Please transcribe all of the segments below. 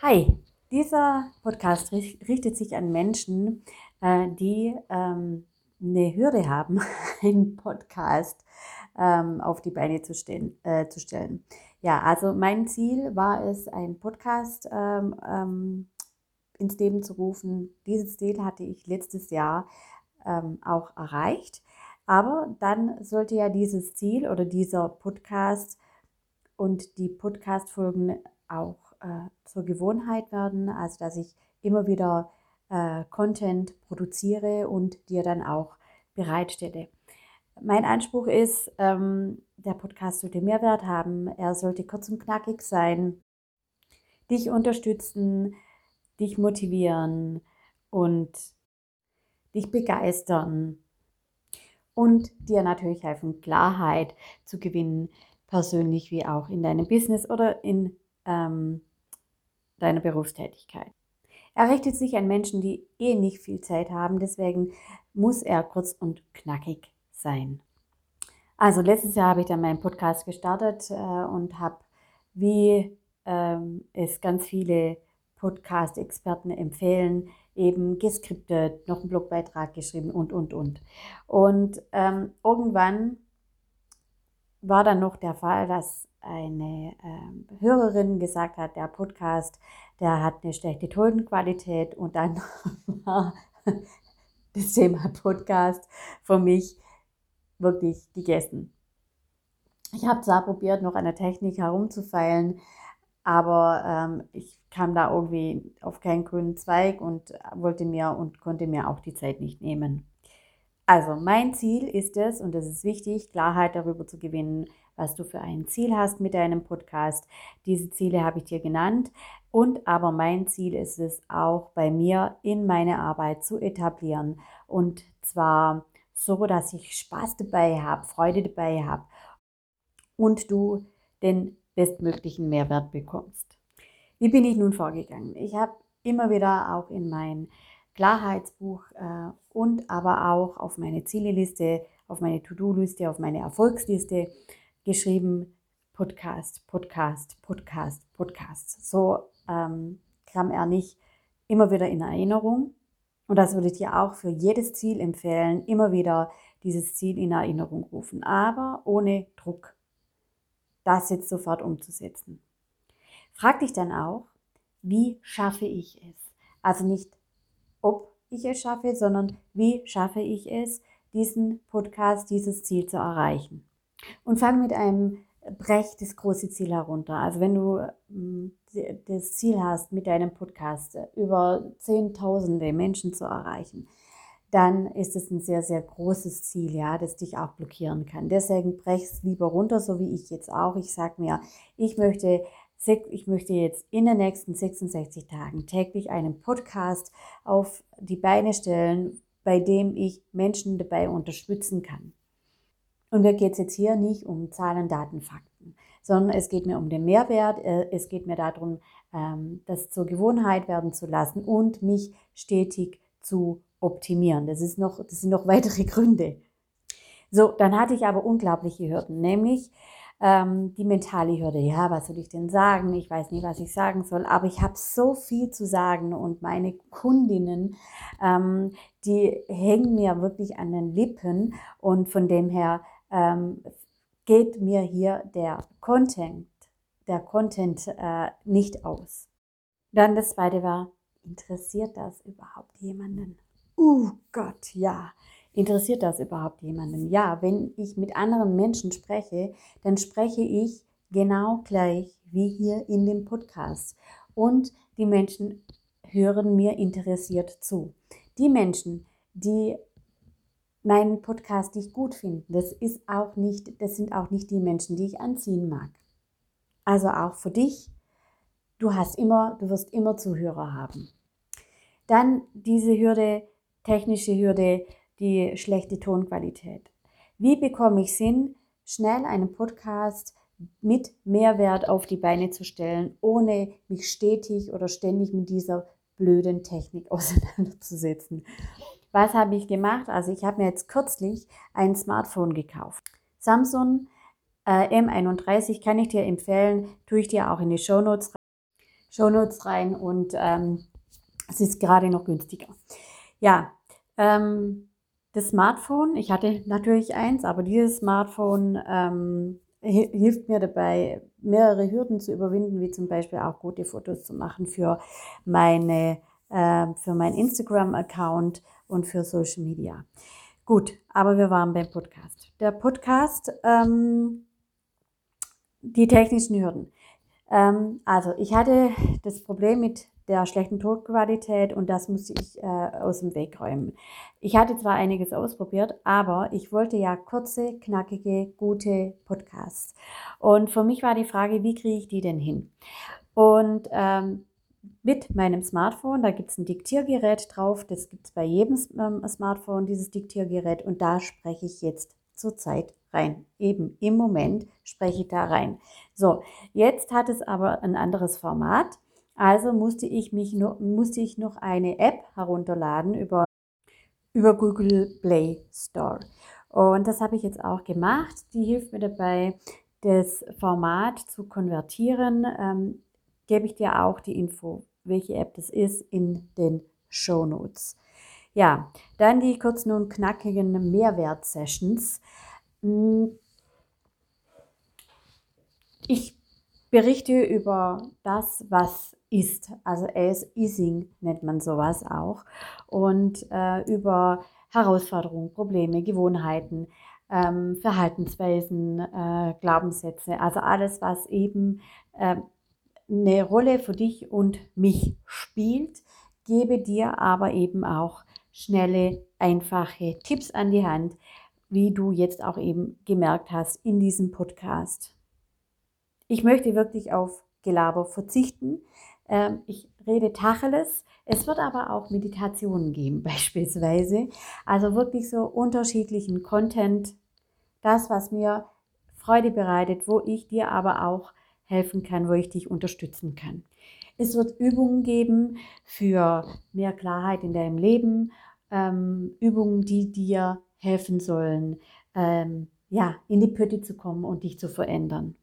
Hi, dieser Podcast richtet sich an Menschen, äh, die ähm, eine Hürde haben, einen Podcast ähm, auf die Beine zu, stehen, äh, zu stellen. Ja, also mein Ziel war es, einen Podcast ähm, ähm, ins Leben zu rufen. Dieses Ziel hatte ich letztes Jahr ähm, auch erreicht. Aber dann sollte ja dieses Ziel oder dieser Podcast und die Podcast-Folgen auch äh, zur Gewohnheit werden, also dass ich immer wieder äh, Content produziere und dir dann auch bereitstelle. Mein Anspruch ist, ähm, der Podcast sollte Mehrwert haben, er sollte kurz und knackig sein, dich unterstützen, dich motivieren und dich begeistern und dir natürlich helfen, Klarheit zu gewinnen, persönlich wie auch in deinem Business oder in ähm, deiner Berufstätigkeit. Er richtet sich an Menschen, die eh nicht viel Zeit haben, deswegen muss er kurz und knackig sein. Also letztes Jahr habe ich dann meinen Podcast gestartet äh, und habe, wie ähm, es ganz viele Podcast-Experten empfehlen, eben geskriptet, noch einen Blogbeitrag geschrieben und, und, und. Und ähm, irgendwann war dann noch der Fall, dass eine äh, Hörerin gesagt hat, der Podcast, der hat eine schlechte Tonqualität und dann war das Thema Podcast für mich wirklich gegessen. Ich habe zwar probiert, noch an der Technik herumzufeilen, aber ähm, ich kam da irgendwie auf keinen grünen Zweig und wollte mir und konnte mir auch die Zeit nicht nehmen. Also mein Ziel ist es, und das ist wichtig, Klarheit darüber zu gewinnen, was du für ein Ziel hast mit deinem Podcast. Diese Ziele habe ich dir genannt. Und aber mein Ziel ist es auch bei mir in meine Arbeit zu etablieren. Und zwar so, dass ich Spaß dabei habe, Freude dabei habe und du den bestmöglichen Mehrwert bekommst. Wie bin ich nun vorgegangen? Ich habe immer wieder auch in mein Klarheitsbuch äh, und aber auch auf meine Zieleliste, auf meine To-Do-Liste, auf meine Erfolgsliste geschrieben, Podcast, Podcast, Podcast, Podcast. So ähm, kam er nicht immer wieder in Erinnerung. Und das würde ich dir auch für jedes Ziel empfehlen, immer wieder dieses Ziel in Erinnerung rufen, aber ohne Druck, das jetzt sofort umzusetzen. Frag dich dann auch, wie schaffe ich es? Also nicht, ob ich es schaffe, sondern wie schaffe ich es, diesen Podcast, dieses Ziel zu erreichen. Und fang mit einem brech das große Ziel herunter. Also wenn du hm, das Ziel hast, mit deinem Podcast über Zehntausende Menschen zu erreichen, dann ist es ein sehr, sehr großes Ziel, ja, das dich auch blockieren kann. Deswegen brech es lieber runter, so wie ich jetzt auch. Ich sage mir, ich möchte, ich möchte jetzt in den nächsten 66 Tagen täglich einen Podcast auf die Beine stellen, bei dem ich Menschen dabei unterstützen kann. Und mir geht es jetzt hier nicht um Zahlen, Daten, Fakten, sondern es geht mir um den Mehrwert. Äh, es geht mir darum, ähm, das zur Gewohnheit werden zu lassen und mich stetig zu optimieren. Das, ist noch, das sind noch weitere Gründe. So, dann hatte ich aber unglaubliche Hürden, nämlich ähm, die mentale Hürde. Ja, was soll ich denn sagen? Ich weiß nicht, was ich sagen soll, aber ich habe so viel zu sagen und meine Kundinnen, ähm, die hängen mir wirklich an den Lippen und von dem her ähm, geht mir hier der Content, der Content äh, nicht aus. Dann das zweite war, interessiert das überhaupt jemanden? Uh Gott, ja. Interessiert das überhaupt jemanden? Ja, wenn ich mit anderen Menschen spreche, dann spreche ich genau gleich wie hier in dem Podcast. Und die Menschen hören mir interessiert zu. Die Menschen, die meinen Podcast nicht gut finden. Das ist auch nicht, das sind auch nicht die Menschen, die ich anziehen mag. Also auch für dich, du hast immer, du wirst immer Zuhörer haben. Dann diese Hürde, technische Hürde, die schlechte Tonqualität. Wie bekomme ich Sinn, schnell einen Podcast mit Mehrwert auf die Beine zu stellen, ohne mich stetig oder ständig mit dieser blöden Technik auseinanderzusetzen? Was habe ich gemacht? Also ich habe mir jetzt kürzlich ein Smartphone gekauft. Samsung äh, M31 kann ich dir empfehlen, tue ich dir auch in die Show Notes. Shownotes rein und ähm, es ist gerade noch günstiger. Ja, ähm, das Smartphone, ich hatte natürlich eins, aber dieses Smartphone ähm, hilft mir dabei, mehrere Hürden zu überwinden, wie zum Beispiel auch gute Fotos zu machen für meine, für meinen Instagram-Account und für Social Media. Gut, aber wir waren beim Podcast. Der Podcast, ähm, die technischen Hürden. Ähm, also ich hatte das Problem mit der schlechten Tonqualität und das musste ich äh, aus dem Weg räumen. Ich hatte zwar einiges ausprobiert, aber ich wollte ja kurze, knackige, gute Podcasts. Und für mich war die Frage, wie kriege ich die denn hin? Und ähm, mit meinem Smartphone, da gibt es ein Diktiergerät drauf, das gibt es bei jedem ähm, Smartphone, dieses Diktiergerät, und da spreche ich jetzt zurzeit rein. Eben im Moment spreche ich da rein. So, jetzt hat es aber ein anderes Format. Also musste ich, mich noch, musste ich noch eine App herunterladen über, über Google Play Store. Und das habe ich jetzt auch gemacht. Die hilft mir dabei, das Format zu konvertieren. Ähm, gebe ich dir auch die Info, welche App das ist, in den Show Notes. Ja, dann die kurzen und knackigen Mehrwert-Sessions. Hm. Ich berichte über das, was ist. Also as Easing nennt man sowas auch. Und äh, über Herausforderungen, Probleme, Gewohnheiten, ähm, Verhaltensweisen, äh, Glaubenssätze, also alles, was eben äh, eine Rolle für dich und mich spielt, gebe dir aber eben auch schnelle, einfache Tipps an die Hand, wie du jetzt auch eben gemerkt hast in diesem Podcast. Ich möchte wirklich auf Gelaber verzichten. Ähm, ich rede Tacheles. Es wird aber auch Meditationen geben beispielsweise. Also wirklich so unterschiedlichen Content. Das, was mir Freude bereitet, wo ich dir aber auch helfen kann, wo ich dich unterstützen kann. Es wird Übungen geben für mehr Klarheit in deinem Leben, ähm, Übungen, die dir helfen sollen, ähm, ja, in die Pötte zu kommen und dich zu verändern.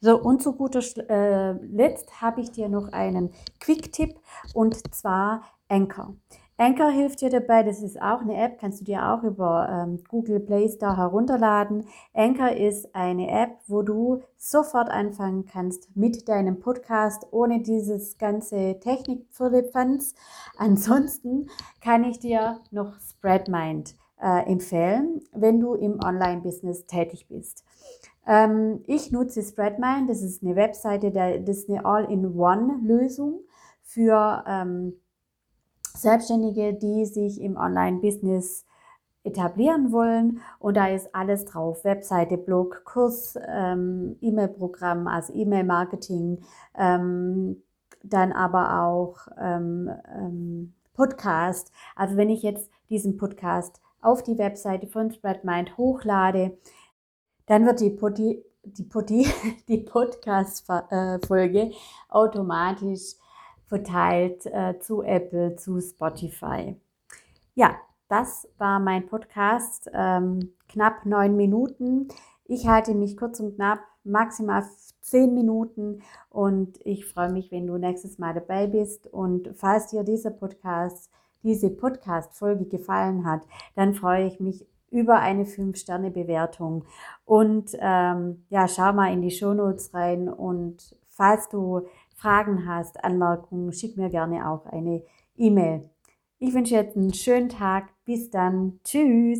So, und zu guter äh, Letzt habe ich dir noch einen Quick-Tipp und zwar Anchor. Anchor hilft dir dabei, das ist auch eine App, kannst du dir auch über ähm, Google Play Store herunterladen. Anchor ist eine App, wo du sofort anfangen kannst mit deinem Podcast, ohne dieses ganze Technik-Firlefanz. Ansonsten kann ich dir noch Spreadmind äh, empfehlen, wenn du im Online-Business tätig bist. Ähm, ich nutze Spreadmind, das ist eine Webseite, das ist eine All-in-One-Lösung für ähm, Selbstständige, die sich im Online-Business etablieren wollen. Und da ist alles drauf. Webseite, Blog, Kurs, ähm, E-Mail-Programm, also E-Mail-Marketing, ähm, dann aber auch ähm, ähm, Podcast. Also wenn ich jetzt diesen Podcast auf die Webseite von Spreadmind hochlade, dann wird die, Poti, die, Poti, die Podcast-Folge automatisch verteilt äh, zu Apple, zu Spotify. Ja, das war mein Podcast, ähm, knapp neun Minuten. Ich halte mich kurz und knapp, maximal zehn Minuten und ich freue mich, wenn du nächstes Mal dabei bist. Und falls dir dieser Podcast, diese Podcast-Folge gefallen hat, dann freue ich mich über eine 5-Sterne-Bewertung. Und ähm, ja, schau mal in die Shownotes rein und falls du Fragen hast, Anmerkungen, schick mir gerne auch eine E-Mail. Ich wünsche jetzt einen schönen Tag. Bis dann. Tschüss.